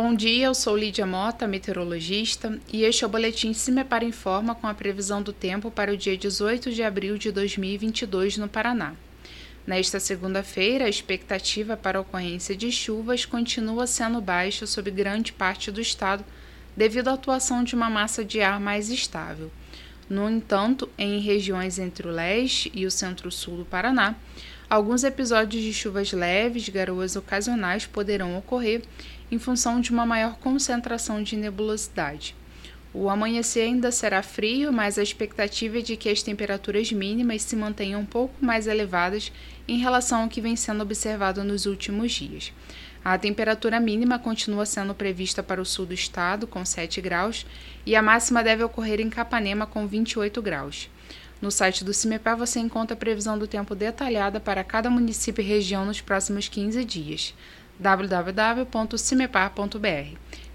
Bom dia, eu sou Lídia Mota, meteorologista, e este é o boletim Se Me Para Informa com a previsão do tempo para o dia 18 de abril de 2022 no Paraná. Nesta segunda-feira, a expectativa para a ocorrência de chuvas continua sendo baixa sobre grande parte do estado, devido à atuação de uma massa de ar mais estável. No entanto, em regiões entre o leste e o centro-sul do Paraná, Alguns episódios de chuvas leves, garoas ocasionais poderão ocorrer em função de uma maior concentração de nebulosidade. O amanhecer ainda será frio, mas a expectativa é de que as temperaturas mínimas se mantenham um pouco mais elevadas em relação ao que vem sendo observado nos últimos dias. A temperatura mínima continua sendo prevista para o sul do estado, com 7 graus, e a máxima deve ocorrer em Capanema, com 28 graus. No site do CIMEPAR você encontra a previsão do tempo detalhada para cada município e região nos próximos 15 dias. www.cimepar.br